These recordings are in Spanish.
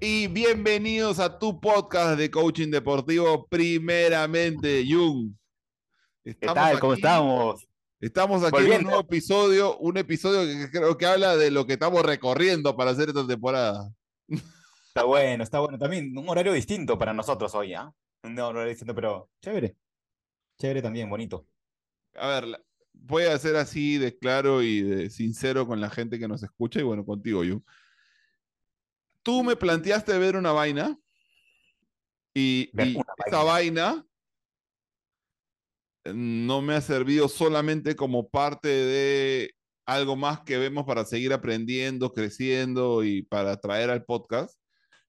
Y bienvenidos a tu podcast de coaching deportivo, primeramente, Jung. ¿Qué tal? ¿Cómo estamos? Estamos aquí en un nuevo episodio, un episodio que creo que habla de lo que estamos recorriendo para hacer esta temporada. Está bueno, está bueno. También un horario distinto para nosotros hoy, ¿ah? Un horario distinto, pero chévere. Chévere también, bonito. A ver, voy a ser así de claro y de sincero con la gente que nos escucha y bueno, contigo, Jung. Tú me planteaste ver una vaina y, esa vaina no me ha servido solamente como parte de algo más que vemos para seguir aprendiendo, creciendo y para traer al podcast,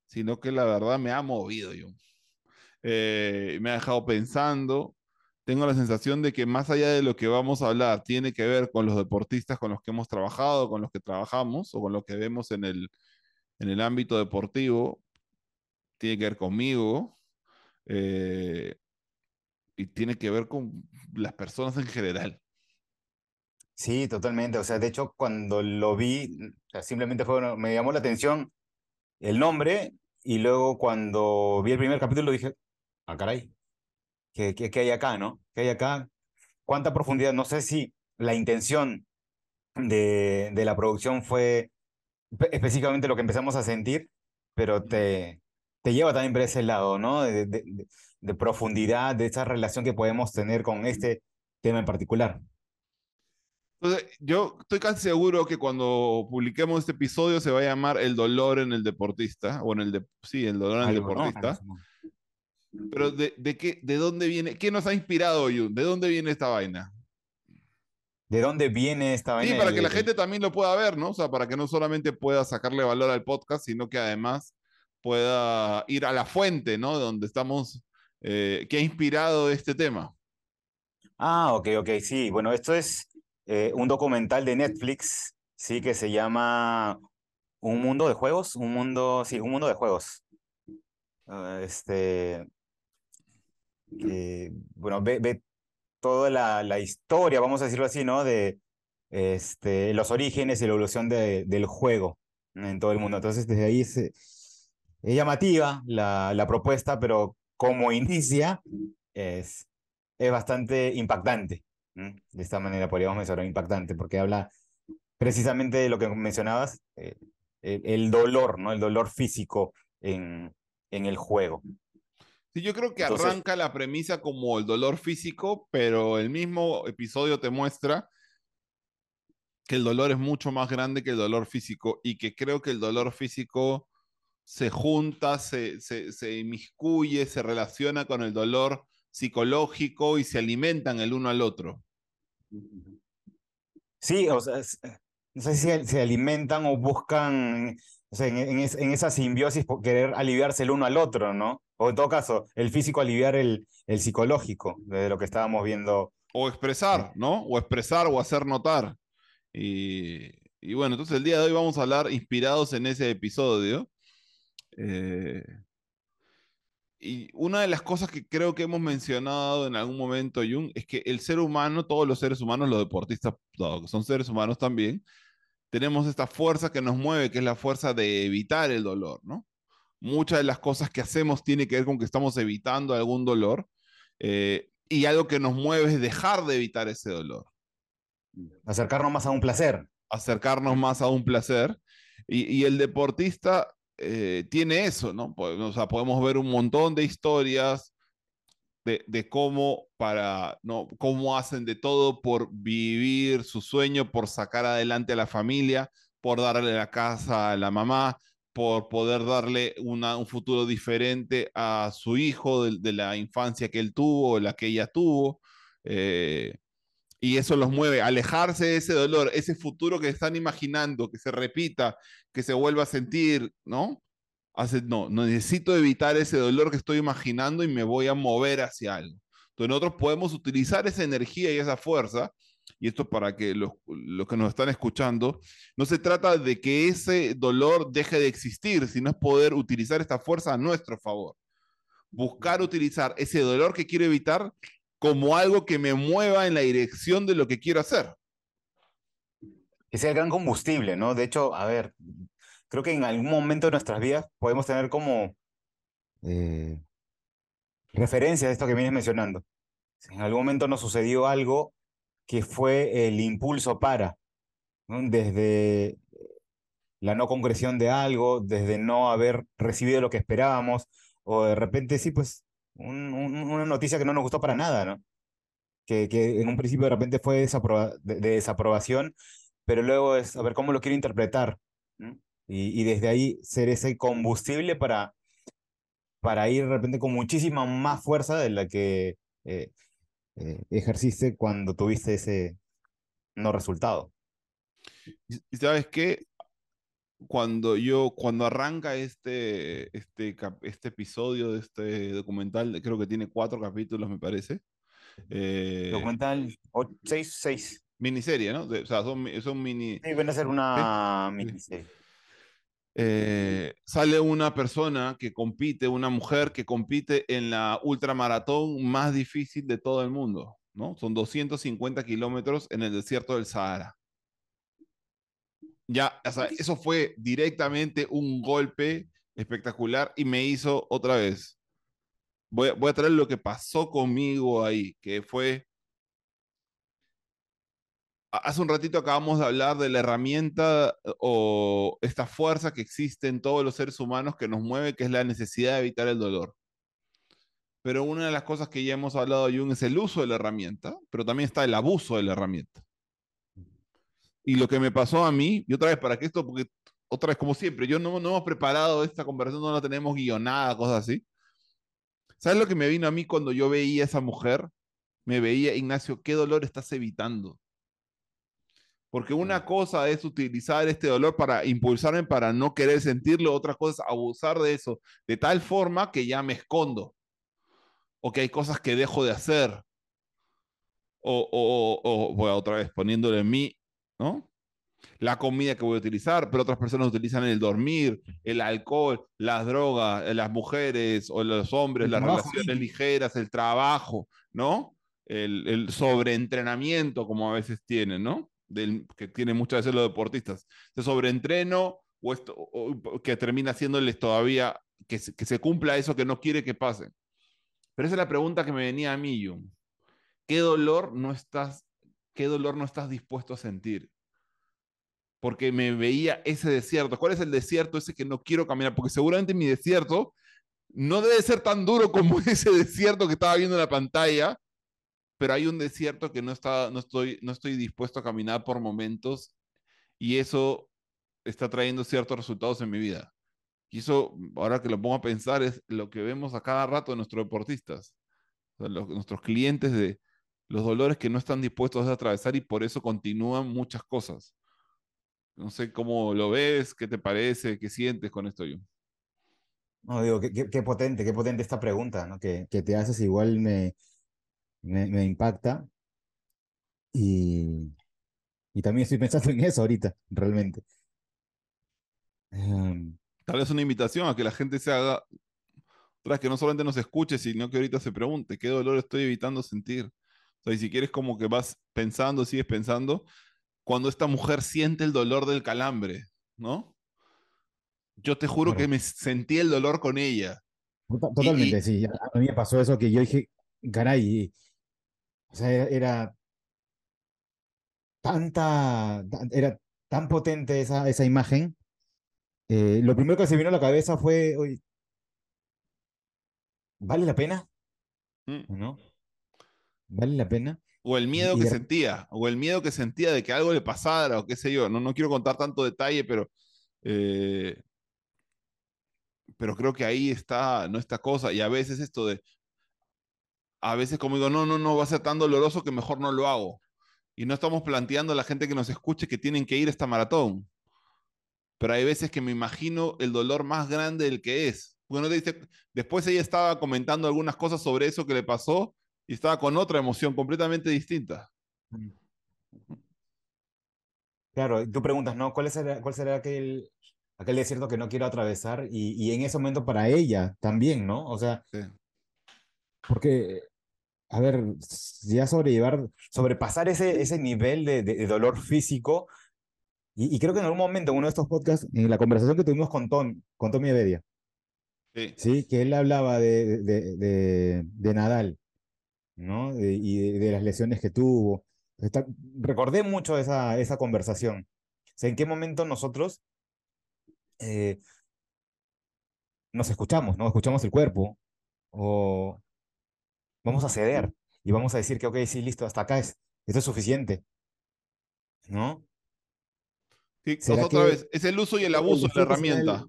sino que la verdad me ha movido yo. Eh, me ha dejado pensando. Tengo la sensación de que más allá de lo que vamos a hablar, tiene que ver con los deportistas con los que hemos trabajado, con los que trabajamos o con lo que vemos en el, en el ámbito deportivo, tiene que ver conmigo. Eh, y tiene que ver con las personas en general. Sí, totalmente. O sea, de hecho, cuando lo vi, simplemente fue, me llamó la atención el nombre y luego cuando vi el primer capítulo dije, ah, caray, ¿qué, qué, hay acá, no? ¿Qué hay acá? ¿Cuánta profundidad? No sé si la intención de, de la producción fue específicamente lo que empezamos a sentir, pero te, te lleva también por ese lado, ¿no? De, de, profundidad, de esa relación que podemos tener con este tema en particular. Entonces, yo estoy casi seguro que cuando publiquemos este episodio se va a llamar El dolor en el deportista, o en el de, sí, el dolor en el deportista. Pero de, de, qué, ¿de dónde viene? ¿Qué nos ha inspirado, Jun? ¿De dónde viene esta vaina? ¿De dónde viene esta vaina? Sí, para que la gente también lo pueda ver, ¿no? O sea, para que no solamente pueda sacarle valor al podcast, sino que además pueda ir a la fuente, ¿no? Donde estamos, eh, que ha inspirado este tema. Ah, ok, ok, sí. Bueno, esto es eh, un documental de Netflix, sí, que se llama Un mundo de juegos, un mundo, sí, un mundo de juegos. Ah, este, bueno, ve, ve toda la, historia, vamos a decirlo así, ¿no? De este, los orígenes y la evolución de, del juego en todo el mundo. Entonces, desde ahí es llamativa la, propuesta, pero como inicia es, es bastante impactante. De esta manera podríamos mencionar impactante, porque habla precisamente de lo que mencionabas, eh, el, dolor, ¿no? El dolor físico en, en el juego. Sí, yo creo que arranca la premisa como el dolor físico, pero el mismo episodio te muestra que el dolor es mucho más grande que el dolor físico y que creo que el dolor físico se junta, se, se, se inmiscuye, se relaciona con el dolor psicológico y se alimentan el uno al otro. Sí, o sea, eh, no sé si se alimentan o buscan o sea, en, en, esa simbiosis por querer aliviarse el uno al otro, ¿no? O en todo caso, el físico aliviar el, el psicológico, de lo que estábamos viendo. O expresar, ¿no? O expresar o hacer notar. Y, y bueno, entonces el día de hoy vamos a hablar inspirados en ese episodio eh, y una de las cosas que creo que hemos mencionado en algún momento, Jung, es que el ser humano, todos los seres humanos, los deportistas, que son seres humanos también, tenemos esta fuerza que nos mueve, que es la fuerza de evitar el dolor, ¿no? Muchas de las cosas que hacemos tiene que ver con que estamos evitando algún dolor eh, y algo que nos mueve es dejar de evitar ese dolor. Acercarnos más a un placer. Acercarnos más a un placer. Y, y el deportista eh, tiene eso, ¿no? O sea, podemos ver un montón de historias de, de, cómo para, ¿no? Cómo hacen de todo por vivir su sueño, por sacar adelante a la familia, por darle la casa a la mamá, por poder darle un futuro diferente a su hijo de, la infancia que él tuvo, la que ella tuvo. Eh, y eso los mueve, alejarse de ese dolor, ese futuro que están imaginando, que se repita, que se vuelva a sentir, ¿no? Hace, no necesito evitar ese dolor que estoy imaginando y me voy a mover hacia algo. Entonces nosotros podemos utilizar esa energía y esa fuerza, y esto para que los, los que nos están escuchando, no se trata de que ese dolor deje de existir, sino es poder utilizar esta fuerza a nuestro favor. Buscar utilizar ese dolor que quiero evitar como algo que me mueva en la dirección de lo que quiero hacer. sea el gran combustible, ¿no? De hecho, a ver, creo que en algún momento de nuestras vidas podemos tener como eh, referencia de esto que vienes mencionando. En algún momento nos sucedió algo que fue el impulso para, desde la no concreción de algo, desde no haber recibido lo que esperábamos, o de repente sí, pues una noticia que no nos gustó para nada. Que, que en un principio de repente fue de, desaprobación, pero luego es a ver cómo lo quiero interpretar. Y, y, desde ahí ser ese combustible para, para ir de repente con muchísima más fuerza de la que eh, eh, ejerciste cuando tuviste ese no resultado. Y sabes qué, cuando yo, cuando arranca este, este, este episodio de este documental, creo que tiene cuatro capítulos, me parece. Eh, documental 6, 6. Miniserie, ¿no? o sea, son, son mini... Sí, van a ser una miniserie. Eh, sale una persona que compite, una mujer que compite en la ultramaratón más difícil de todo el mundo, ¿no? Son 250 kilómetros en el desierto del Sahara. Ya, eso fue directamente un golpe espectacular y me hizo otra vez. Voy, voy a traer lo que pasó conmigo ahí, que fue Hace un ratito acabamos de hablar de la herramienta eh, o esta fuerza que existe en todos los seres humanos que nos mueve, que es la necesidad de evitar el dolor. Pero una de las cosas que ya hemos hablado, Jung, es el uso de la herramienta, pero también está el abuso de la herramienta. Y lo que me pasó a mí, y otra vez para que esto, porque otra vez como siempre, yo no, no hemos preparado esta conversación, no la tenemos guionada, cosas así. ¿Sabes lo que me vino a mí cuando yo veía a esa mujer? Me veía, Ignacio, ¿qué dolor estás evitando? Porque una cosa es utilizar este dolor para impulsarme para no querer sentirlo, otra cosa es abusar de eso de tal forma que ya me escondo. O que hay cosas que dejo de hacer. O, o, o, otra vez poniéndole en mí, ¿no? La comida que voy a utilizar, pero otras personas utilizan el dormir, el alcohol, las drogas, eh, las mujeres o los hombres, las relaciones ligeras, el trabajo, ¿no? El, el sobreentrenamiento, como a veces tienen, ¿no? Que tiene muchas veces los deportistas. Se sobreentreno o, esto, que termina haciéndoles todavía que se, que se cumpla eso que no quiere que pase. Pero esa es la pregunta que me venía a mí, Jung. ¿Qué dolor no estás, qué dolor no estás dispuesto a sentir? Porque me veía ese desierto. ¿Cuál es el desierto ese que no quiero caminar? Porque seguramente mi desierto no debe ser tan duro como ese desierto que estaba viendo en la pantalla, pero hay un desierto que no, está, no, estoy, no estoy dispuesto a caminar por momentos y eso está trayendo ciertos resultados en mi vida. Y eso, ahora que lo pongo a pensar, es lo que vemos a cada rato de nuestros deportistas, nuestros clientes de los dolores que no están dispuestos a atravesar y por eso continúan muchas cosas. No sé cómo lo ves, qué te parece, qué sientes con esto, yo. No, digo, qué, qué, potente, qué potente esta pregunta, ¿no? Que, que te haces, igual me, me, impacta. Y, y, también estoy pensando en eso ahorita, realmente. Em, Tal vez una invitación a que la gente se haga, tras que no solamente nos escuche, sino que ahorita se pregunte, ¿qué dolor estoy evitando sentir? O sea, y si quieres como que vas pensando, sigues pensando, cuando esta mujer siente el dolor del calambre, ¿no? Yo te juro que me sentí el dolor con ella. Totalmente, sí. A mí me pasó eso que yo dije, caray, o sea, era, tanta, era tan potente esa, esa imagen. Eh, lo primero que se vino a la cabeza fue, oye, ¿vale la pena? Mm. ¿No? ¿Vale la pena? O el miedo que sentía, o el miedo que sentía de que algo le pasara, o qué sé yo. No, no quiero contar tanto detalle, pero, eh, pero creo que ahí está, ¿no? Esta cosa. Y a veces esto de, a veces como digo, no, no, no, va a ser tan doloroso que mejor no lo hago. Y no estamos planteando a la gente que nos escuche que tienen que ir a esta maratón. Pero hay veces que me imagino el dolor más grande del que es. Bueno, dice, después ella estaba comentando algunas cosas sobre eso que le pasó y estaba con otra emoción completamente distinta. Claro, tú preguntas, ¿no? ¿Cuál será, cuál será aquel, aquel desierto que no quiero atravesar? Y, y, en ese momento para ella también, ¿no? O sea, porque a ver, ya sobrellevar, sobrepasar ese, ese nivel de, de, dolor físico Y, creo que en algún momento, en uno de estos podcasts, en la conversación que tuvimos con, Tom, con Tommy Evedia, sí. sí. que él hablaba de, de, de, Nadal, ¿no? y de, las lesiones que tuvo. recordé mucho esa, esa conversación. O sea, en qué momento nosotros eh, nos escuchamos, ¿no? Escuchamos el cuerpo o vamos a ceder y vamos a decir que, ok, sí, listo, hasta acá es, esto es suficiente, ¿no? Sí, otra vez, es el uso y el abuso de la herramienta.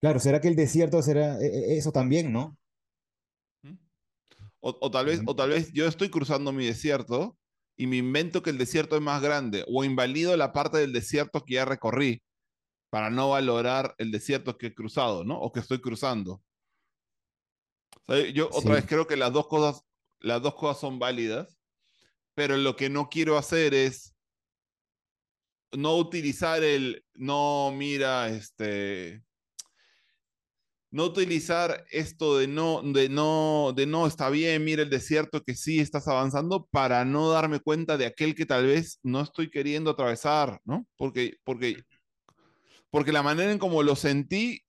claro, ¿será que el desierto será e, e, eso también, no? O, tal vez, o tal vez yo estoy cruzando mi desierto y me invento que el desierto es más grande o invalido la parte del desierto que ya recorrí para no valorar el desierto que he cruzado, ¿no? O que estoy cruzando. Yo otra vez creo que las dos cosas, las dos cosas son válidas, pero lo que no quiero hacer es no utilizar el, no, mira, este, no utilizar esto de no, de no, de no, está bien, mira el desierto que sí estás avanzando para no darme cuenta de aquel que tal vez no estoy queriendo atravesar, ¿no? Porque, porque porque la manera en como lo sentí,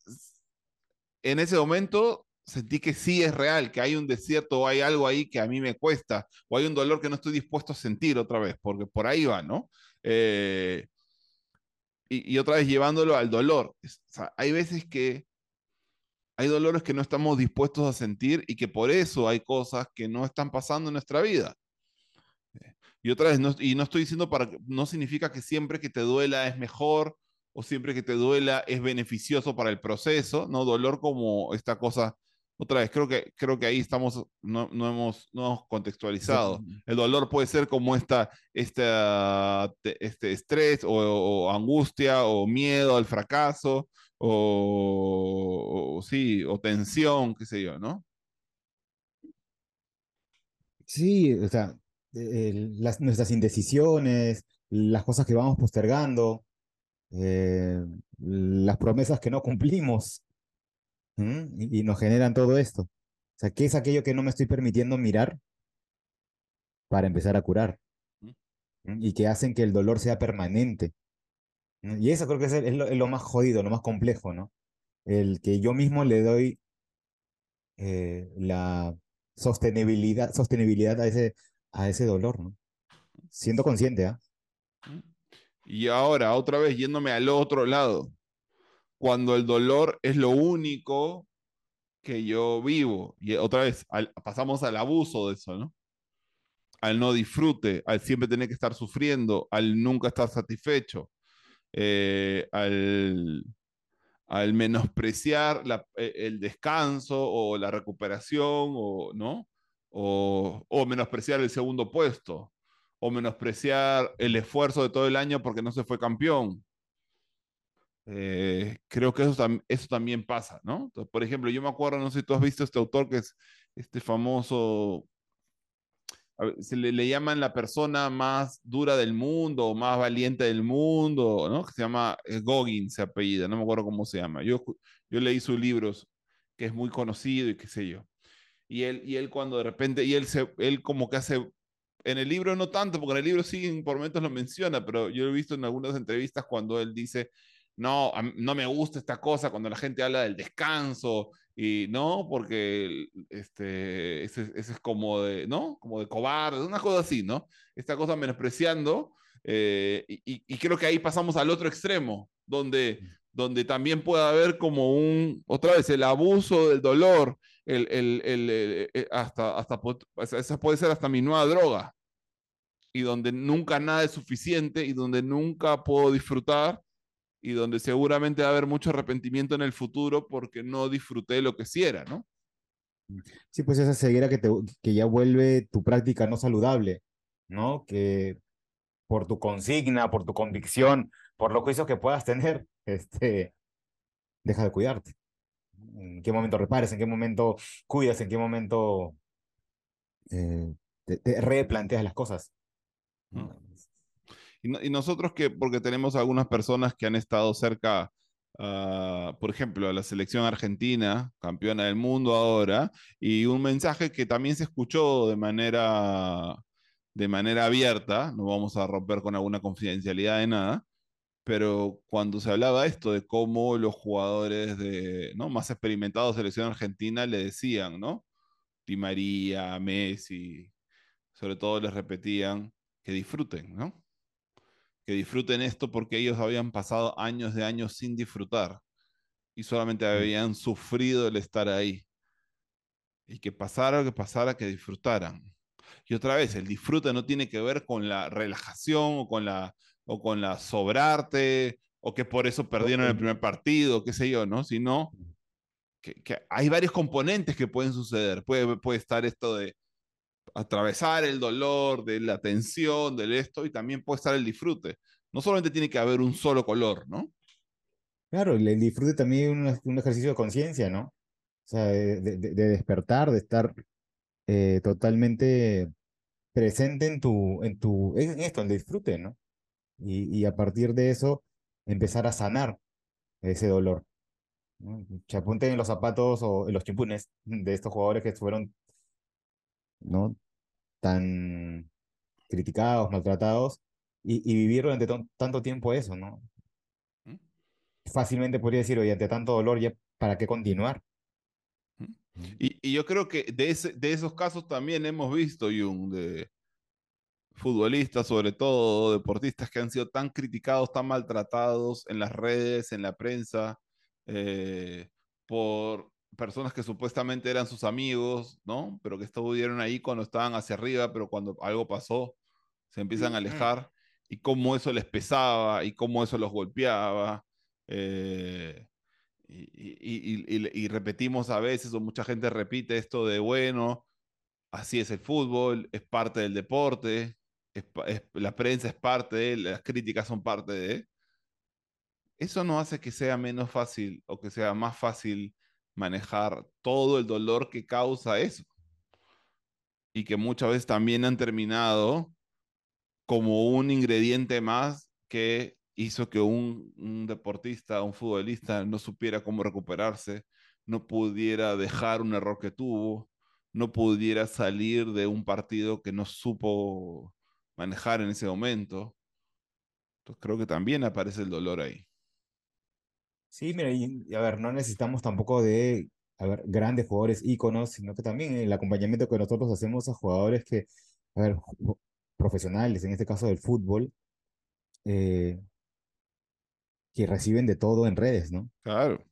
en ese momento sentí que sí es real, que hay un desierto o hay algo ahí que a mí me cuesta, o hay un dolor que no estoy dispuesto a sentir otra vez, porque por ahí va, ¿no? Eh, y, otra vez llevándolo al dolor. O sea, hay veces que hay dolores que no estamos dispuestos a sentir y que por eso hay cosas que no están pasando en nuestra vida. Y otra vez, no, y no estoy diciendo para, no significa que siempre que te duela es mejor o siempre que te duela es beneficioso para el proceso, ¿no? Dolor como esta cosa, otra vez, creo que, creo que ahí estamos, no, no hemos, no hemos contextualizado. El dolor puede ser como esta, esta este estrés o, angustia o miedo al fracaso o, sí, o tensión, qué sé yo, ¿no? Sí, o sea, las, nuestras indecisiones, las cosas que vamos postergando, eh, las promesas que no cumplimos y, nos generan todo esto. O sea, ¿qué es aquello que no me estoy permitiendo mirar para empezar a curar? Y que hacen que el dolor sea permanente. Y eso creo que es, lo, más jodido, lo más complejo, ¿no? El que yo mismo le doy eh, la sostenibilidad, sostenibilidad a ese, a ese dolor, ¿no? Siendo consciente, ¿ah? Y ahora, otra vez yéndome al otro lado, cuando el dolor es lo único que yo vivo. Y otra vez, pasamos al abuso de eso, ¿no? Al no disfrute, al siempre tener que estar sufriendo, al nunca estar satisfecho, eh, al, al, menospreciar e, el descanso o la recuperación, o, ¿no? O, o menospreciar el segundo puesto o menospreciar el esfuerzo de todo el año porque no se fue campeón. Eh, creo que eso, eso también pasa, ¿no? por ejemplo, yo me acuerdo, no sé si tú has visto este autor que es este famoso, se le, le, llaman la persona más dura del mundo, más valiente del mundo, ¿no? Que se llama eh, Gogin, se apellida, no me acuerdo cómo se llama. Yo, yo leí sus libros, que es muy conocido y qué sé yo. Y él, y él cuando de repente, y él, se, él como que hace en el libro no tanto, porque en el libro sí por momentos lo menciona, pero yo he visto en algunas entrevistas cuando él dice, no, no me gusta esta cosa, cuando la gente habla del descanso, y no, porque este, ese, es como de, ¿no? Como de cobarde, una cosa así, ¿no? Esta cosa menospreciando, eh, y, creo que ahí pasamos al otro extremo, donde, donde también puede haber como un, otra vez, el abuso del dolor, el, el, el, eh, eh, hasta, hasta, esa puede ser hasta mi nueva droga, y donde nunca nada es suficiente y donde nunca puedo disfrutar y donde seguramente va a haber mucho arrepentimiento en el futuro porque no disfruté lo que sí era, ¿no? Sí, pues esa ceguera que, te, que ya vuelve tu práctica no saludable, ¿no? Que por tu consigna, por tu convicción, por los juicios que puedas tener, este, deja de cuidarte. ¿En qué momento repares? ¿En qué momento cuidas? ¿En qué momento eh, te replanteas las cosas? Y, nosotros que, porque tenemos algunas personas que han estado cerca, ah, por ejemplo, a la selección argentina, campeona del mundo ahora, y un mensaje que también se escuchó de manera, de manera abierta, no vamos a romper con alguna confidencialidad de nada, pero cuando se hablaba esto de cómo los jugadores de, ¿no? más experimentados de selección argentina le decían, ¿no? Di María, Messi, sobre todo les repetían que disfruten, ¿no? Que disfruten esto porque ellos habían pasado años de años sin disfrutar y solamente Mm. habían sufrido el estar ahí. Y que pasara lo que pasara, que disfrutaran. Y otra vez, el disfrute no tiene que ver con la relajación o con la, o con la sobrarte o que por eso perdieron el primer partido, qué sé yo, ¿no? Sino que, que hay varios componentes que pueden suceder. Puede, puede estar esto de atravesar el dolor, de la tensión, del esto, y también puede estar el disfrute. No solamente tiene que haber un solo color, ¿no? Claro, el disfrute también es un, un ejercicio de conciencia, ¿no? O sea, de- de despertar, de estar eh, totalmente presente en tu, en tu, en esto, en el disfrute, ¿no? Y, y a partir de eso, empezar a sanar ese dolor. ¿no? Se apunten en los zapatos o en los chimpunes de estos jugadores que fueron, ¿no? Tan criticados, maltratados, y, y vivir durante tanto tiempo eso, ¿no? ¿Mm? Fácilmente podría decir, oye, ante tanto dolor, ¿ya para qué continuar? ¿Mm? ¿no? Y, y yo creo que de, ese, de esos casos también hemos visto, Jung, de futbolistas, sobre todo deportistas que han sido tan criticados, tan maltratados en las redes, en la prensa, eh, por personas que supuestamente eran sus amigos, ¿no? Pero que estuvieron ahí cuando estaban hacia arriba, pero cuando algo pasó, se empiezan a alejar, y cómo eso les pesaba, y cómo eso los golpeaba. eh, y, y- y- y- y repetimos a veces, o mucha gente repite esto de, bueno, así es el fútbol, es parte del deporte, es pa- es- la prensa es parte de, las críticas son parte de. Eso no hace que sea menos fácil o que sea más fácil manejar todo el dolor que causa eso. Y que muchas veces también han terminado como un ingrediente más que hizo que un, un deportista, un futbolista no supiera cómo recuperarse, no pudiera dejar un error que tuvo, no pudiera salir de un partido que no supo manejar en ese momento. Entonces creo que también aparece el dolor ahí. Sí, mira, y, a ver, no necesitamos tampoco de, a ver, grandes jugadores íconos, sino que también el acompañamiento que nosotros hacemos a jugadores que, a ver, profesionales, en este caso del fútbol, eh, que reciben de todo en redes, ¿no? Claro.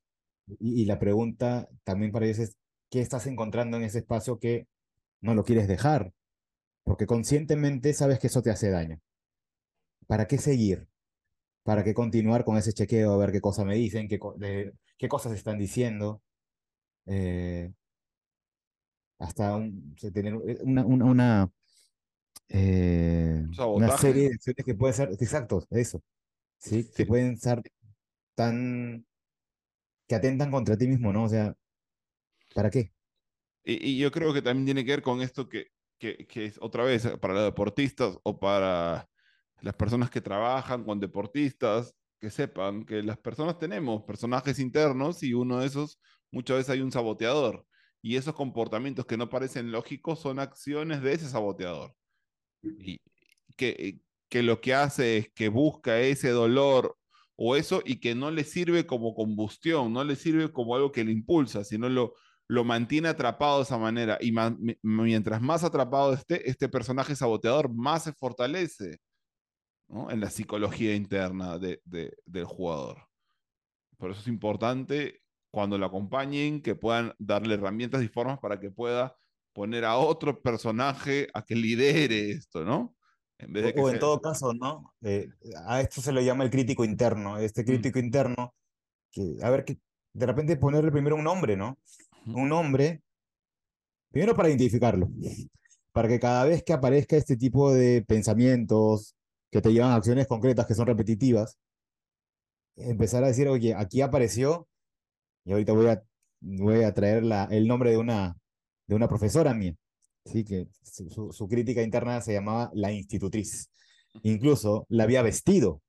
Y, y la pregunta también para ellos es, ¿qué estás encontrando en ese espacio que no lo quieres dejar? Porque conscientemente sabes que eso te hace daño. ¿Para qué seguir? ¿Para qué continuar con ese chequeo a ver qué cosas me dicen, qué, co- de- qué cosas están diciendo? Eh, hasta un- tener eh, una, una, una, eh, una serie de acciones que pueden ser, exacto, eso, ¿sí? Que pueden ser tan, que atentan contra ti mismo, ¿no? O sea, ¿para qué? Y, y yo creo que también tiene que ver con esto que, que, que es otra vez para los deportistas o para las personas que trabajan con deportistas, que sepan que las personas tenemos personajes internos y uno de esos muchas veces hay un saboteador. Y esos comportamientos que no parecen lógicos son acciones de ese saboteador. Y que, que lo que hace es que busca ese dolor o eso y que no le sirve como combustión, no le sirve como algo que le impulsa, sino lo, lo mantiene atrapado de esa manera. Y mientras más atrapado esté, este personaje saboteador más se fortalece ¿no? en la psicología interna de, de- del jugador. Por eso es importante cuando lo acompañen que puedan darle herramientas y formas para que pueda poner a otro personaje a que lidere esto, ¿no? En vez de que o en sea... todo caso, ¿no? Eh, a esto se le llama el crítico interno. Este Mm, crítico interno, que, a ver, que de repente ponerle primero un nombre, ¿no? ujú, Un nombre, primero para identificarlo, para que cada vez que aparezca este tipo de pensamientos que te llevan a acciones concretas que son repetitivas, empezar a decir, oye, aquí apareció, y ahorita voy a, voy a traer la, el nombre de una, de una profesora mía, ¿sí? que su, crítica interna se llamaba la institutriz. Incluso la había vestido,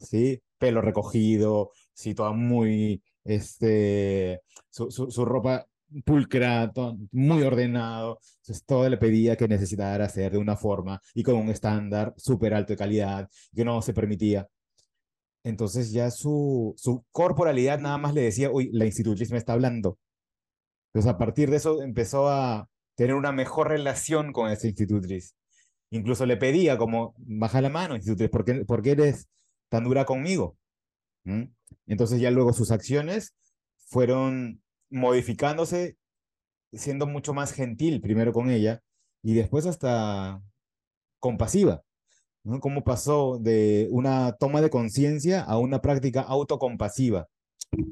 ¿sí? Pelo recogido, sí, toda muy, este, su, su, su ropa pulcra, muy ordenado. Entonces, todo le pedía que necesitara hacer de una forma y con un estándar súper alto de calidad que no se permitía. entonces ya su, su corporalidad nada más le decía, uy, la institutriz me está hablando. Entonces a partir de eso empezó a tener una mejor relación con esa institutriz. Incluso le pedía como, baja la mano, institutriz, ¿por qué, por qué eres tan dura conmigo? ¿Mm? Entonces ya luego sus acciones fueron modificándose, siendo mucho más gentil primero con ella y después hasta compasiva. ¿no? Cómo pasó de una toma de conciencia a una práctica autocompasiva.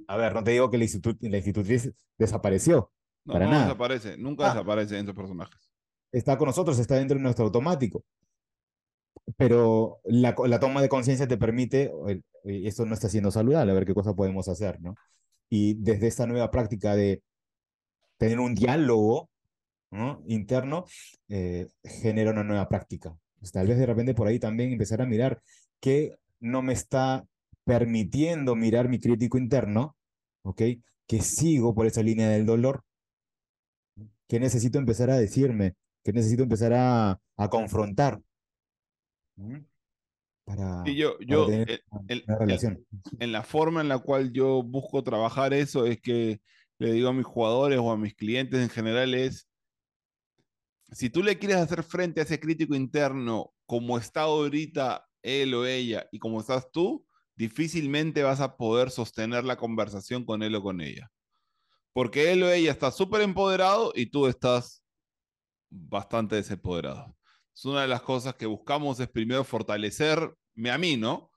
A ver, no te digo que la, la institutriz desapareció. No, para no nada. desaparece, nunca Ah. desaparece en esos personajes. Está con nosotros, está dentro de nuestro automático. Pero la, la toma de conciencia te permite, "Oye, oye, esto no está siendo saludable, a ver qué cosa podemos hacer, ¿no? Y desde esta nueva práctica de tener un diálogo ¿no? interno, eh, genera una nueva práctica. Pues tal vez de repente por ahí también empezar a mirar qué no me está permitiendo mirar mi crítico interno, ¿ok? Que sigo por esa línea del dolor, que necesito empezar a decirme, que necesito empezar a, a confrontar, ¿m? Para, Y yo, para yo tener el- una, el- una el- relación. en la forma en la cual yo busco trabajar eso es que le digo a mis jugadores o a mis clientes en general es, si tú le quieres hacer frente a ese crítico interno como está ahorita él o ella y como estás tú, difícilmente vas a poder sostener la conversación con él o con ella. Porque él o ella está súper empoderado y tú estás bastante desempoderado. Es una de las cosas que buscamos es primero fortalecerme a mí, ¿no?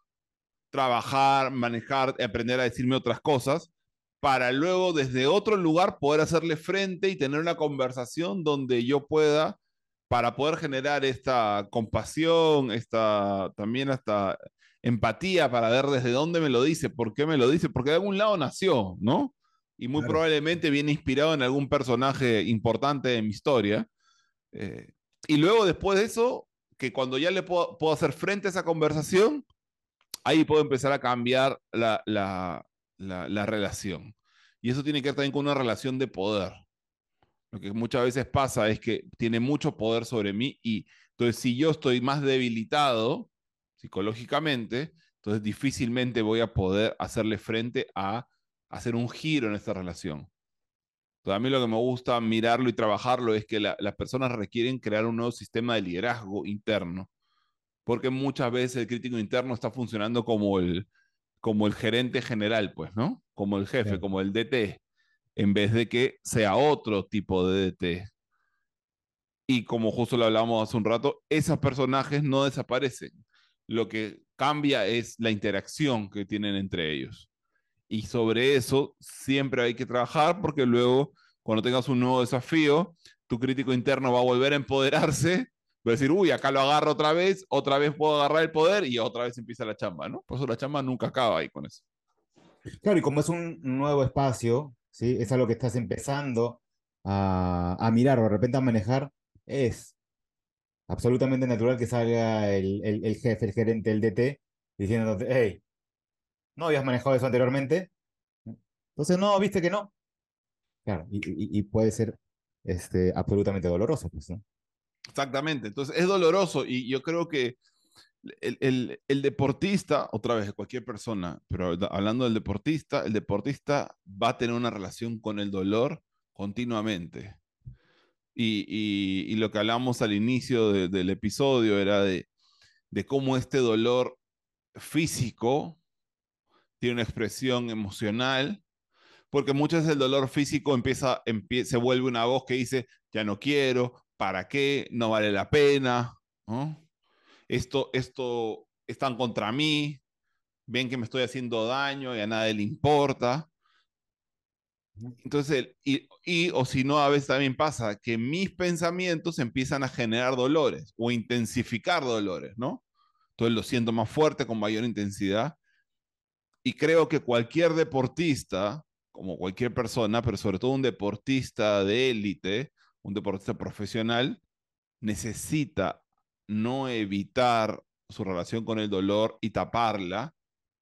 Trabajar, manejar, aprender a decirme otras cosas, para luego desde otro lugar poder hacerle frente y tener una conversación donde yo pueda, para poder generar esta compasión, esta también esta empatía para ver desde dónde me lo dice, por qué me lo dice, porque de algún lado nació, ¿no? Y muy Claro. probablemente viene inspirado en algún personaje importante de mi historia. Eh, y luego después de eso, que cuando ya le puedo, hacer frente a esa conversación, ahí puedo empezar a cambiar la, la, la, la relación. Y eso tiene que ver también con una relación de poder. Lo que muchas veces pasa es que tiene mucho poder sobre mí y entonces si yo estoy más debilitado psicológicamente, entonces difícilmente voy a poder hacerle frente a hacer un giro en esta relación. Entonces, a mí lo que me gusta mirarlo y trabajarlo es que la- las personas requieren crear un nuevo sistema de liderazgo interno, porque muchas veces el crítico interno está funcionando como el, como el gerente general, pues, ¿no? Como el jefe, como el DT, en vez de que sea otro tipo de DT. Y como justo lo hablábamos hace un rato, esos personajes no desaparecen. Lo que cambia es la interacción que tienen entre ellos. Y sobre eso siempre hay que trabajar porque luego, cuando tengas un nuevo desafío, tu crítico interno va a volver a empoderarse, va a decir, uy, acá lo agarro otra vez, otra vez puedo agarrar el poder y otra vez empieza la chamba, ¿no? Por eso la chamba nunca acaba ahí con eso. Claro, y como es un nuevo espacio, ¿sí? Es algo que estás empezando a, a mirar o de repente a manejar, es absolutamente natural que salga el, el, el jefe, el gerente, el DT, diciéndote, hey, ¿no habías manejado eso anteriormente? Entonces, no, viste que no. Claro, y, puede ser este, absolutamente doloroso, pues. Exactamente, entonces es doloroso y yo creo que el, el, deportista, otra vez, cualquier persona, pero hablando del deportista, el deportista va a tener una relación con el dolor continuamente. Y, y, lo que hablamos al inicio de, del episodio era de, de cómo este dolor físico tiene una expresión emocional, porque muchas veces el dolor físico empieza, empieza, se vuelve una voz que dice, ya no quiero, ¿para qué? No vale la pena. Esto, esto están contra mí, ven que me estoy haciendo daño y a nadie le importa. Entonces, y, y, o si no, a veces también pasa que mis pensamientos empiezan a generar dolores o intensificar dolores, ¿no? Entonces lo siento más fuerte, con mayor intensidad. Y creo que cualquier deportista, como cualquier persona, pero sobre todo un deportista de élite, un deportista profesional, necesita no evitar su relación con el dolor y taparla,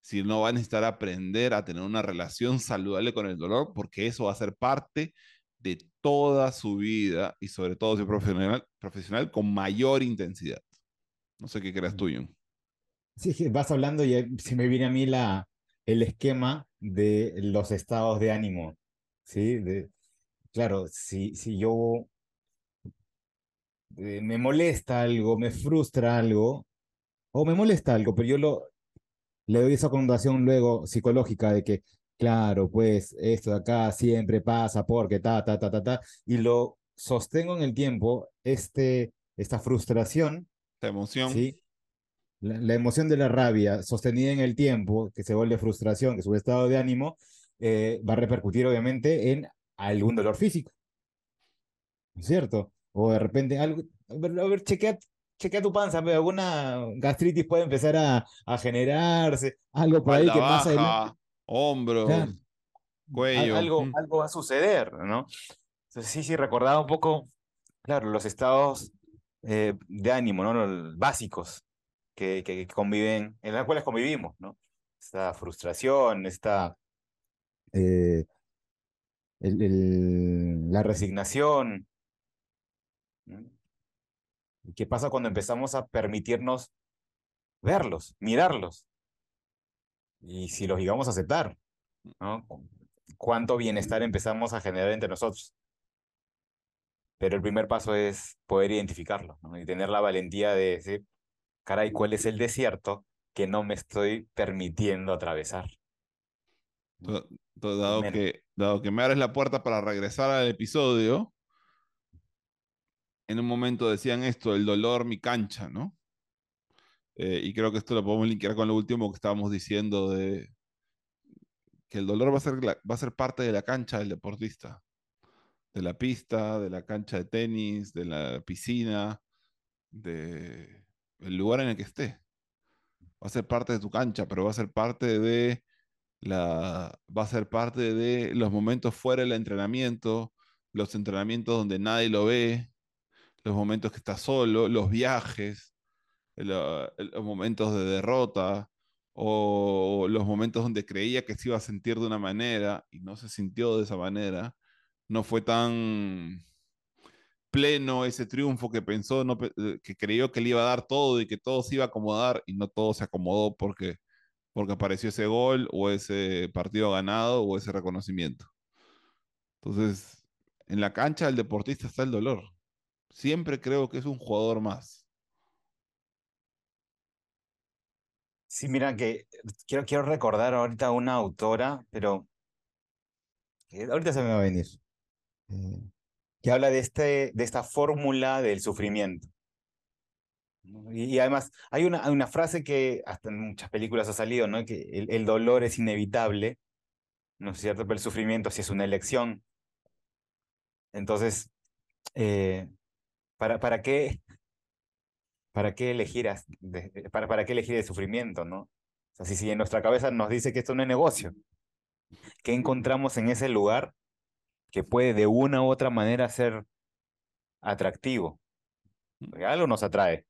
sino va a necesitar aprender a tener una relación saludable con el dolor, porque eso va a ser parte de toda su vida y sobre todo si profesional, profesional con mayor intensidad. No sé qué creas tú, Jung. Sí, vas hablando y se me viene a mí la, el esquema de los estados de ánimo, ¿sí? De, claro, si, si yo eh, me molesta algo, me frustra algo, o me molesta algo, pero yo lo, le doy esa connotación luego psicológica de que, claro, pues esto de acá siempre pasa porque ta, ta, ta, ta, ta, y lo sostengo en el tiempo, este, esta frustración. Esta emoción. ¿sí? La, emoción de la rabia sostenida en el tiempo, que se vuelve frustración, que es un estado de ánimo, eh, va a repercutir obviamente en algún dolor físico. ¿Es cierto? O de repente, algo, a ver, a ver chequea, chequea tu panza, alguna gastritis puede empezar a, a generarse, algo por ahí que más adelante. Hombro, cuello. Algo, mm. algo va a suceder, ¿no? Entonces, sí, sí, recordaba un poco, claro, los estados eh, de ánimo, ¿no? Los básicos que, conviven, en las cuales convivimos, ¿no? Esta frustración, esta. Eh, el, la resignación, ¿Qué pasa cuando empezamos a permitirnos verlos, mirarlos? Y si los llegamos a aceptar, ¿no? ¿Cuánto bienestar empezamos a generar entre nosotros? Pero el primer paso es poder identificarlo y tener la valentía de decir, caray, ¿cuál es el desierto que no me estoy permitiendo atravesar? Dado que, dado que me abres la puerta para regresar al episodio, en un momento decían esto, el dolor mi cancha, ¿no? Eh, y creo que esto lo podemos linkear con lo último que estábamos diciendo de que el dolor va a ser, va a ser parte de la cancha del deportista, de la pista, de la cancha de tenis, de la piscina, de el lugar en el que esté. Va a ser parte de tu cancha, pero va a ser parte de la, va a ser parte de los momentos fuera del entrenamiento, los entrenamientos donde nadie lo ve, los momentos que está solo, los viajes, los momentos de derrota o los momentos donde creía que se iba a sentir de una manera y no se sintió de esa manera, no fue tan pleno ese triunfo que pensó, eh, que creyó que le iba a dar todo y que todo se iba a acomodar y no todo se acomodó porque, porque apareció ese gol o ese partido ganado o ese reconocimiento. Entonces, en la cancha del deportista está el dolor siempre creo que es un jugador más. Sí, mira que quiero, quiero recordar ahorita una autora, pero ahorita se me va a venir, eh, que habla de, este, de esta fórmula del sufrimiento. Y, además hay una, una frase que hasta en muchas películas ha salido, ¿no? que el, dolor es inevitable, ¿no es cierto? Pero el sufrimiento sí es una elección. Entonces, eh, ¿Para, para qué? ¿Para qué elegir, para, para qué elegir el sufrimiento, no? O sea, si, en nuestra cabeza nos dice que esto no es negocio, ¿qué encontramos en ese lugar que puede de una u otra manera ser atractivo? Porque algo nos atrae,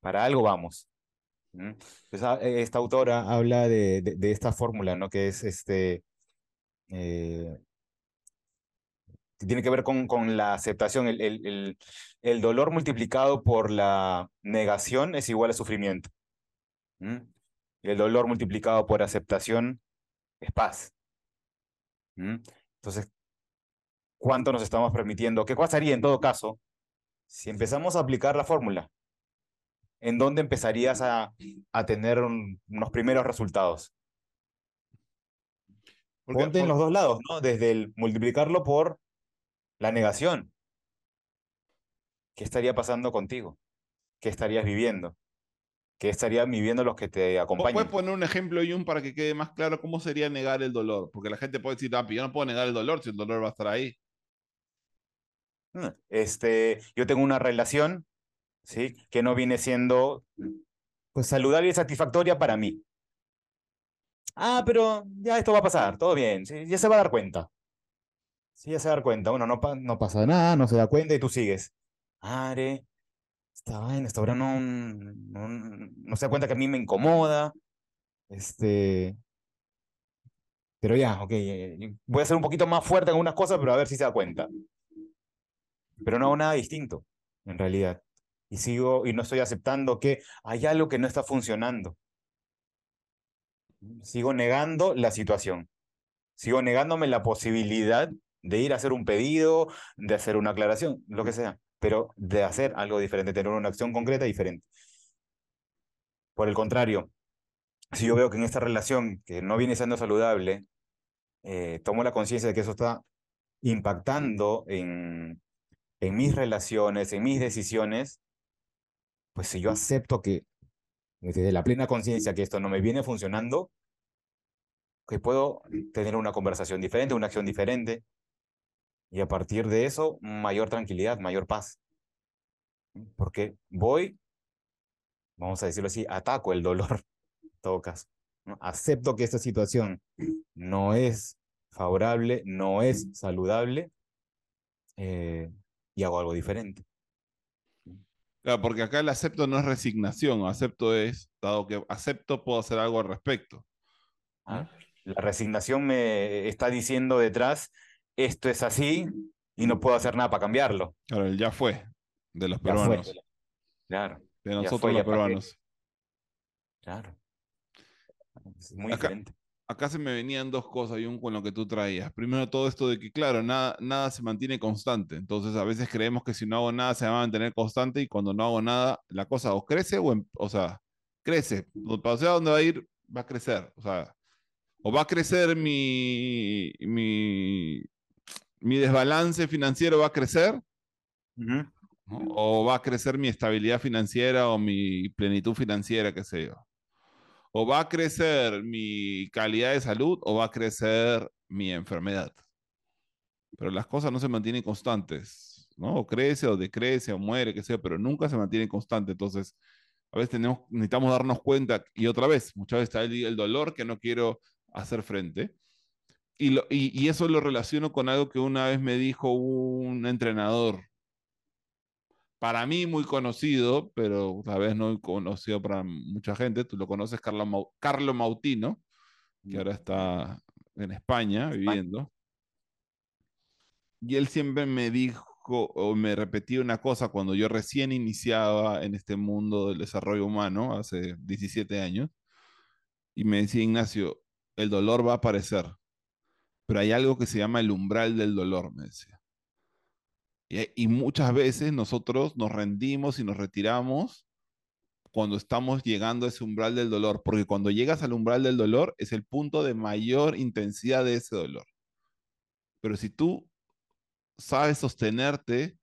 para algo vamos. Pues, ah, esta autora habla de, de, esta fórmula, ¿no? Que es este, eh, tiene que ver con, con la aceptación. El, el, el, dolor multiplicado por la negación es igual a sufrimiento. el dolor multiplicado por aceptación es paz. Entonces, ¿cuánto nos estamos permitiendo? ¿Qué pasaría en todo caso si empezamos a aplicar la fórmula? ¿En dónde empezarías a, a tener unos primeros resultados? Ponte en los dos lados, ¿no? Desde el multiplicarlo por la negación. ¿Qué estaría pasando contigo? ¿Qué estarías viviendo? ¿Qué estarían viviendo los que te acompañan? ¿Puedes poner un ejemplo y un para que quede más claro cómo sería negar el dolor? Porque la gente puede decir, ah, yo no puedo negar el dolor si el dolor va a estar ahí. Mm, este, yo tengo una relación, ¿sí? Que no viene siendo pues, saludable y satisfactoria para mí. Ah, pero ya esto va a pasar, todo bien, ya se va a dar cuenta. Sí, ya se da cuenta. Uno no, pasa nada, no se da cuenta y tú sigues. Are, esta vaina, esta hora no, no, no se da cuenta que a mí me incomoda. Este. Pero ya, ok. Eh, voy a ser un poquito más fuerte en algunas cosas, pero a ver si se da cuenta. Pero no hago nada distinto, en realidad. y sigo y no estoy aceptando que hay algo que no está funcionando. Sigo negando la situación. Sigo negándome la posibilidad de ir a hacer un pedido, de hacer una aclaración, lo que sea, pero de hacer algo diferente, tener una acción concreta diferente. Por el contrario, si yo veo que en esta relación que no viene siendo saludable, eh, tomo la conciencia de que eso está impactando en, en mis relaciones, en mis decisiones, pues si yo acepto que desde la plena conciencia que esto no me viene funcionando, que puedo tener una conversación diferente, una acción diferente, y a partir de eso, mayor tranquilidad, mayor paz. Porque voy, vamos a decirlo así, ataco el dolor, en todo caso. Acepto que esta situación no es favorable, no es saludable, eh, y hago algo diferente. Claro, porque acá el acepto no es resignación, acepto es, dado que acepto, puedo hacer algo al respecto. Ah, la resignación me está diciendo detrás, esto es así y no puedo hacer nada para cambiarlo. Claro, el ya fue, de los peruanos. Claro. De nosotros los peruanos. Claro. Es muy diferente acá se me venían dos cosas, y un con lo que tú traías. Primero, todo esto de que, claro, nada, nada se mantiene constante. Entonces, a veces creemos que si no hago nada se va a mantener constante y cuando no hago nada, la cosa o crece o, em, o sea, crece. O sea, dónde va a ir, va a crecer. O sea, o va a crecer mi, mi, mi desbalance financiero, va a crecer. O va a crecer mi estabilidad financiera o mi plenitud financiera, qué sé yo o va a crecer mi calidad de salud o va a crecer mi enfermedad. Pero las cosas no se mantienen constantes, ¿no? O crece o decrece o muere, qué sea, pero nunca se mantiene constante. Entonces, a veces tenemos, necesitamos darnos cuenta, y otra vez, muchas veces está el, dolor que no quiero hacer frente. Y, y, y eso lo relaciono con algo que una vez me dijo un entrenador para mí muy conocido, pero tal vez no conocido para mucha gente. Tú lo conoces, Carlo, Carlo Mautino, que ahora está en España viviendo. Y él siempre me dijo o me repetía una cosa cuando yo recién iniciaba en este mundo del desarrollo humano, hace 17 años, y me decía, Ignacio, el dolor va a aparecer, pero hay algo que se llama el umbral del dolor, me decía. Y, muchas veces nosotros nos rendimos y nos retiramos cuando estamos llegando a ese umbral del dolor, porque cuando llegas al umbral del dolor es el punto de mayor intensidad de ese dolor. Pero si tú sabes sostenerte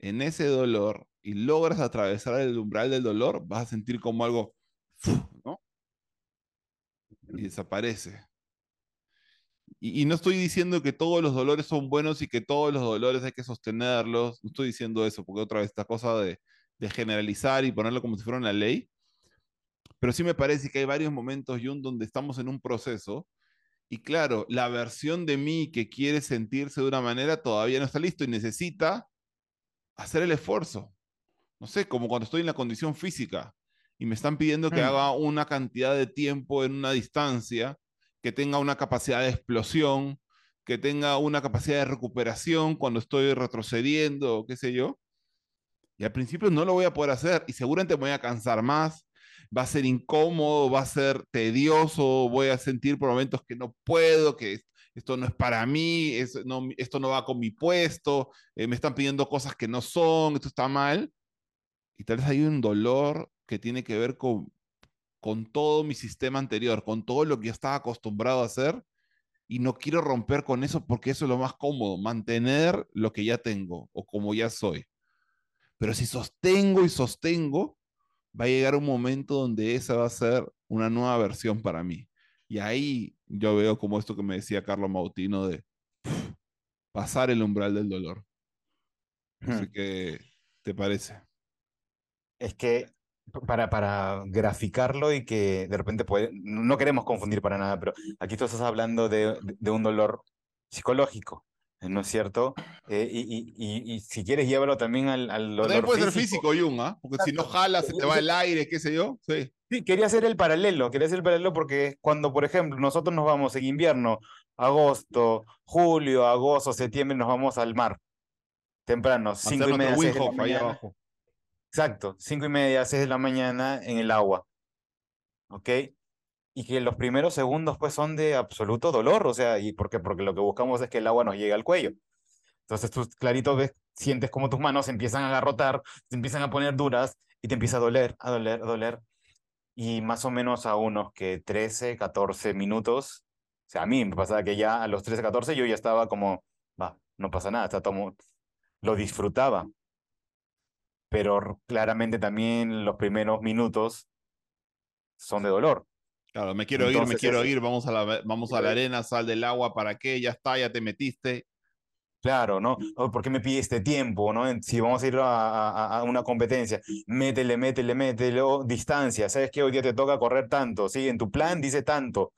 en ese dolor y logras atravesar el umbral del dolor, vas a sentir como algo. Y desaparece. Y, no estoy diciendo que todos los dolores son buenos y que todos los dolores hay que sostenerlos. No estoy diciendo eso, porque otra vez esta cosa de, generalizar y ponerlo como si fuera una ley. Pero sí me parece que hay varios momentos, Jun, donde estamos en un proceso. Y claro, la versión de mí que quiere sentirse de una manera todavía no está listo y necesita hacer el esfuerzo. No sé, como cuando estoy en la condición física y me están pidiendo que mm. haga una cantidad de tiempo en una distancia que tenga una capacidad de explosión, que tenga una capacidad de recuperación cuando estoy retrocediendo qué sé yo. Y al principio no lo voy a poder hacer y seguramente me voy a cansar más, va a ser incómodo, va a ser tedioso, voy a sentir por momentos que no puedo, que esto no es para mí, esto no va con mi puesto, eh, me están pidiendo cosas que no son, esto está mal. Y tal vez hay un dolor que tiene que ver con con todo mi sistema anterior, con todo lo que estaba acostumbrado a hacer y no quiero romper con eso porque eso es lo más cómodo, mantener lo que ya tengo o como ya soy. Pero si sostengo y sostengo, va a llegar un momento donde esa va a ser una nueva versión para mí. Y ahí yo veo como esto que me decía Carlos Mautino de pasar el umbral del dolor. Así que, ¿te parece? Es que para, para graficarlo y que de repente puede, no queremos confundir para nada, pero aquí tú estás hablando de, de un dolor psicológico, ¿no es cierto? Eh, y, y, y, si quieres llévalo también al, al dolor También puede ser físico, Jung, ¿ah? Porque si no jala, se te va el aire, qué sé yo, sí. Sí, quería hacer el paralelo, quería hacer el paralelo porque cuando, por ejemplo, nosotros nos vamos en invierno, agosto, julio, agosto, septiembre, nos vamos al mar, temprano, cinco y media, abajo exacto, cinco y media, seis de la mañana en el agua. ¿Ok? Y que los primeros segundos pues son de absoluto dolor, o sea, ¿y por qué? Porque lo que buscamos es que el agua nos llegue al cuello. Entonces tú clarito ves, sientes como tus manos empiezan a agarrotar, se empiezan a poner duras y te empieza a doler, a doler, a doler. Y más o menos a unos que 13, 14 minutos, o sea, a mí me pasaba que ya a los 13, 14 yo ya estaba como, va, no pasa nada, está todo, lo disfrutaba. Pero claramente también los primeros minutos son de dolor. Claro, me quiero ir, me quiero ir, vamos a, la, vamos a la arena, sal del agua, ¿para qué? Ya está, ya te metiste. Claro, ¿no? ¿Por qué me pide este tiempo, no? Si vamos a ir a, una competencia, métele, métele, métele, distancia, ¿sabes qué? Hoy día te toca correr tanto, ¿sí? En tu plan dice tanto.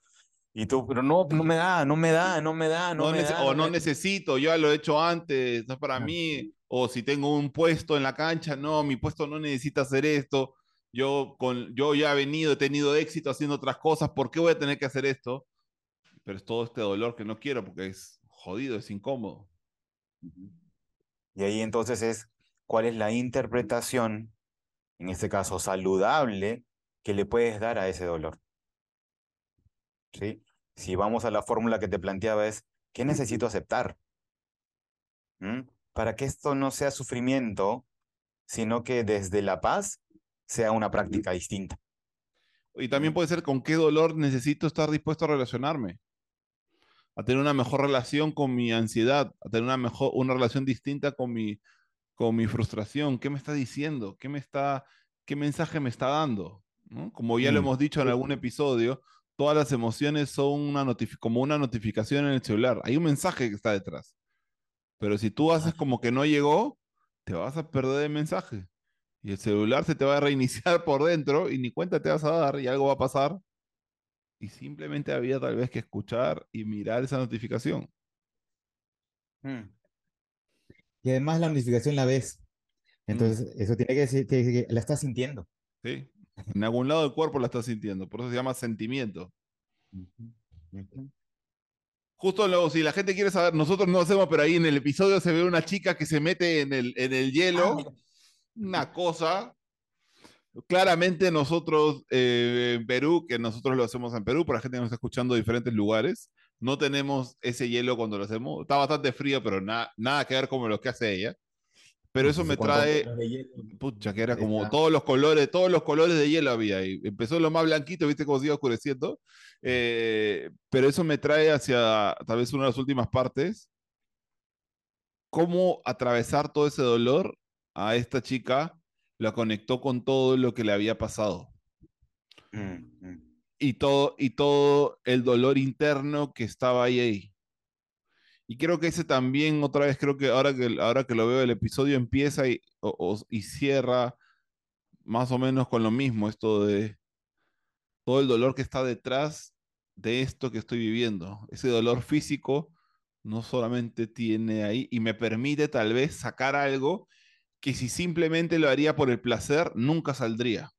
Y tú, pero no, no me da, no me da, no me da, no, me da. O no, necesito, yo ya lo he hecho antes, no es para mí. O si tengo un puesto en la cancha, no, mi puesto no necesita hacer esto. Yo, con, yo ya he venido, he tenido éxito haciendo otras cosas, ¿por qué voy a tener que hacer esto? Pero es todo este dolor que no quiero porque es jodido, es incómodo. Y ahí entonces es cuál es la interpretación, en este caso saludable, que le puedes dar a ese dolor. ¿Sí? Si vamos a la fórmula que te planteaba es, ¿qué necesito aceptar? ¿Mm? Para que esto no sea sufrimiento, sino que desde la paz sea una práctica distinta. Y también puede ser con qué dolor necesito estar dispuesto a relacionarme a tener una mejor relación con mi ansiedad, a tener una mejor, una relación distinta con mi, con mi frustración. ¿Qué me está diciendo? ¿Qué me está, qué mensaje me está dando? Como ya lo mm. hemos dicho en algún episodio, todas las emociones son una como una notificación en el celular. Hay un mensaje que está detrás. Pero si tú haces como que no llegó, te vas a perder el mensaje. Y el celular se te va a reiniciar por dentro y ni cuenta te vas a dar y algo va a pasar y simplemente había tal vez que escuchar y mirar esa notificación. Hmm. Y además la notificación la ves. Mm. Entonces, eso tiene que decir que, la estás sintiendo. Sí, en algún lado del cuerpo la estás sintiendo, por eso se llama sentimiento. Justo luego, si la gente quiere saber, nosotros no hacemos, pero ahí en el episodio se ve una chica que se mete en el, en el hielo, ah, una cosa Claramente nosotros eh, en Perú, que nosotros lo hacemos en Perú, para la gente que nos está escuchando de diferentes lugares, no tenemos ese hielo cuando lo hacemos. Está bastante frío, pero nada que ver con lo que hace ella. Pero eso me trae, pucha, que era como todos los colores, todos los colores de hielo había ahí. Empezó lo más blanquito, viste cómo se iba oscureciendo. Eh, pero eso me trae hacia tal vez una de las últimas partes. Cómo atravesar todo ese dolor a esta chica lo conectó con todo lo que le había pasado. Mm, mm. Y, todo, y todo el dolor interno que estaba ahí, ahí. Y creo que ese también, otra vez, creo que ahora que, ahora que lo veo, el episodio empieza y, y cierra más o menos con lo mismo, esto de todo el dolor que está detrás de esto que estoy viviendo. Ese dolor físico no solamente tiene ahí y me permite tal vez sacar algo que si simplemente lo haría por el placer, nunca saldría.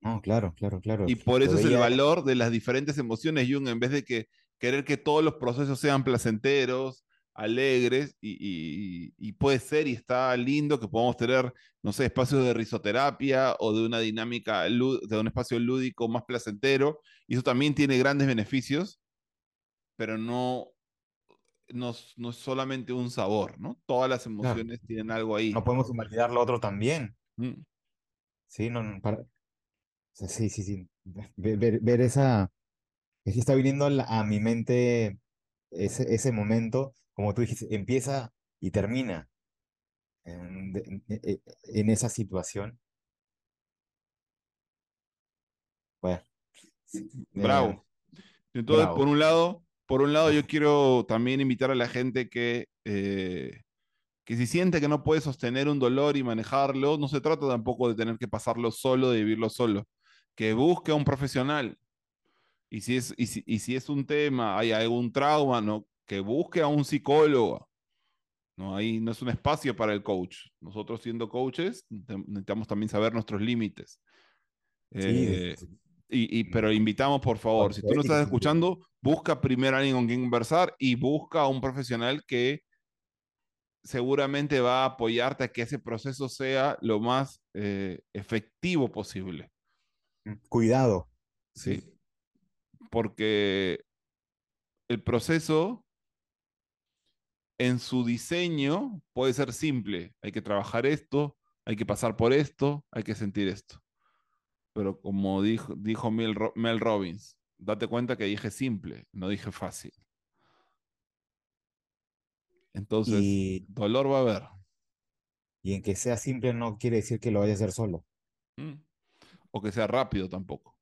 No, claro, claro, claro. Y por eso es el valor de las diferentes emociones, Jung, en vez de que querer que todos los procesos sean placenteros, alegres, y, puede ser y está lindo que podamos tener, no sé, espacios de risoterapia o de una dinámica, de un espacio lúdico más placentero, y eso también tiene grandes beneficios, pero no, no, es solamente un sabor, ¿no? Todas las emociones tienen algo ahí. No podemos invalidar lo otro también. Mm. Sí, no, para... sí, sí, sí. Ver, ver, esa... Está viniendo a, mi mente ese, ese momento, como tú dijiste, empieza y termina en, e, esa situación. Bueno. Bravo. Entonces, por un lado, por un lado, yo quiero también invitar a la gente que, eh, que si siente que no puede sostener un dolor y manejarlo, no se trata tampoco de tener que pasarlo solo, de vivirlo solo, que busque a un profesional. Y si es, y si, es un tema, hay algún trauma, ¿no? que busque a un psicólogo. ¿no? Ahí no es un espacio para el coach. Nosotros siendo coaches necesitamos también saber nuestros límites. Sí, eh, y, pero invitamos, por favor, si tú no estás escuchando, busca primero a alguien con quien conversar y busca a un profesional que seguramente va a apoyarte a que ese proceso sea lo más eh, efectivo posible. Cuidado. Sí. Porque el proceso en su diseño puede ser simple. Hay que trabajar esto, hay que pasar por esto, hay que sentir esto. Pero como dijo, dijo Mel, Mel Robbins, date cuenta que dije simple, no dije fácil. Entonces, dolor va a haber. Y en que sea simple no quiere decir que lo vaya a hacer solo. Mm. O que sea rápido tampoco.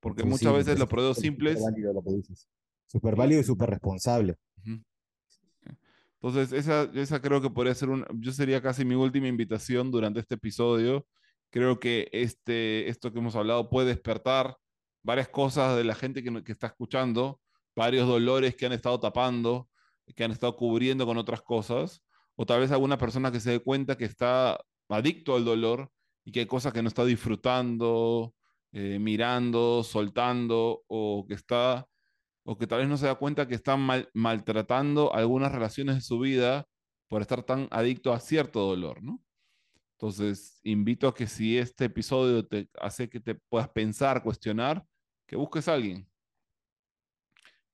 Porque muchas veces los procesos simples. Súper válido y súper responsable. Entonces, esa, esa creo que podría ser un. Yo sería casi mi última invitación durante este episodio. Creo que este, esto que hemos hablado puede despertar varias cosas de la gente que, que está escuchando, varios dolores que han estado tapando, que han estado cubriendo con otras cosas, o tal vez alguna persona que se dé cuenta que está adicto al dolor y que hay cosas que no está disfrutando, eh, mirando, soltando, o que está, o que tal vez no se da cuenta que está maltratando algunas relaciones de su vida por estar tan adicto a cierto dolor, ¿no? Entonces, invito a que si este episodio te hace que te puedas pensar, cuestionar, que busques a alguien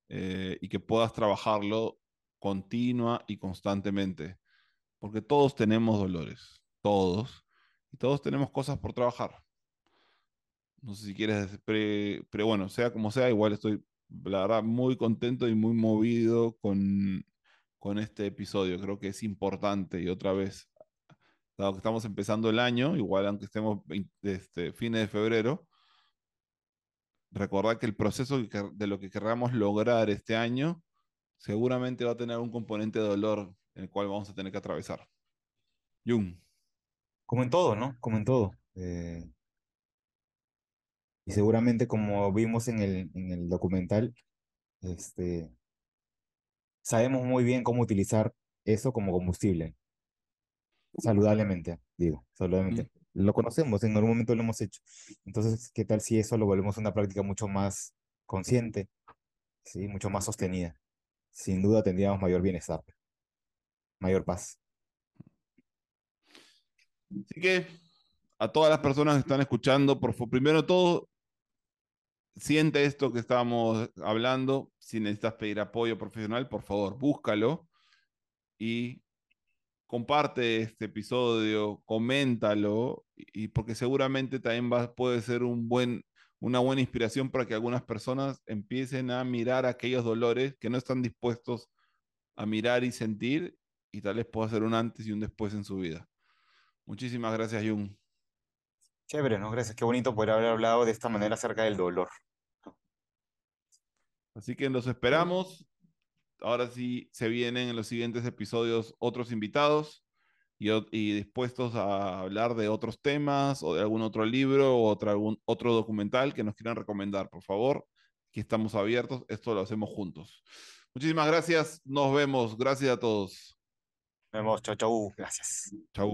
eh, y que puedas trabajarlo continua y constantemente, porque todos tenemos dolores, todos, y todos tenemos cosas por trabajar. No sé si quieres, pero bueno, sea como sea, igual estoy, la verdad, muy contento y muy movido con, con este episodio. Creo que es importante y otra vez, dado que estamos empezando el año, igual aunque estemos este, fines de febrero, recordar que el proceso de lo que querramos lograr este año seguramente va a tener un componente de dolor en el cual vamos a tener que atravesar. Jung. Como en todo, ¿no? Como en todo. Eh, y seguramente como vimos en el, en el documental, este, sabemos muy bien cómo utilizar eso como combustible. Saludablemente, digo, saludablemente. Lo conocemos, en algún momento lo hemos hecho. Entonces, ¿qué tal si eso lo volvemos una práctica mucho más consciente, ¿sí? mucho más sostenida? sin duda tendríamos mayor bienestar, mayor paz. Así que a todas las personas que están escuchando, por favor, primero todo, siente esto que estábamos hablando. Si necesitas pedir apoyo profesional, por favor, búscalo y comparte este episodio, coméntalo, y, porque seguramente también va, puede ser un buen una buena inspiración para que algunas personas empiecen a mirar aquellos dolores que no están dispuestos a mirar y sentir y tal vez pueda ser un antes y un después en su vida. Muchísimas gracias, Jung. Chévere, ¿no? Gracias. Qué bonito poder haber hablado de esta manera acerca del dolor. Así que los esperamos. Ahora sí se vienen en los siguientes episodios otros invitados y, dispuestos a hablar de otros temas o de algún otro libro o otro, algún otro documental que nos quieran recomendar, por favor. Aquí estamos abiertos, esto lo hacemos juntos. Muchísimas gracias, nos vemos, gracias a todos. Nos vemos, chau, chau, gracias. Chau.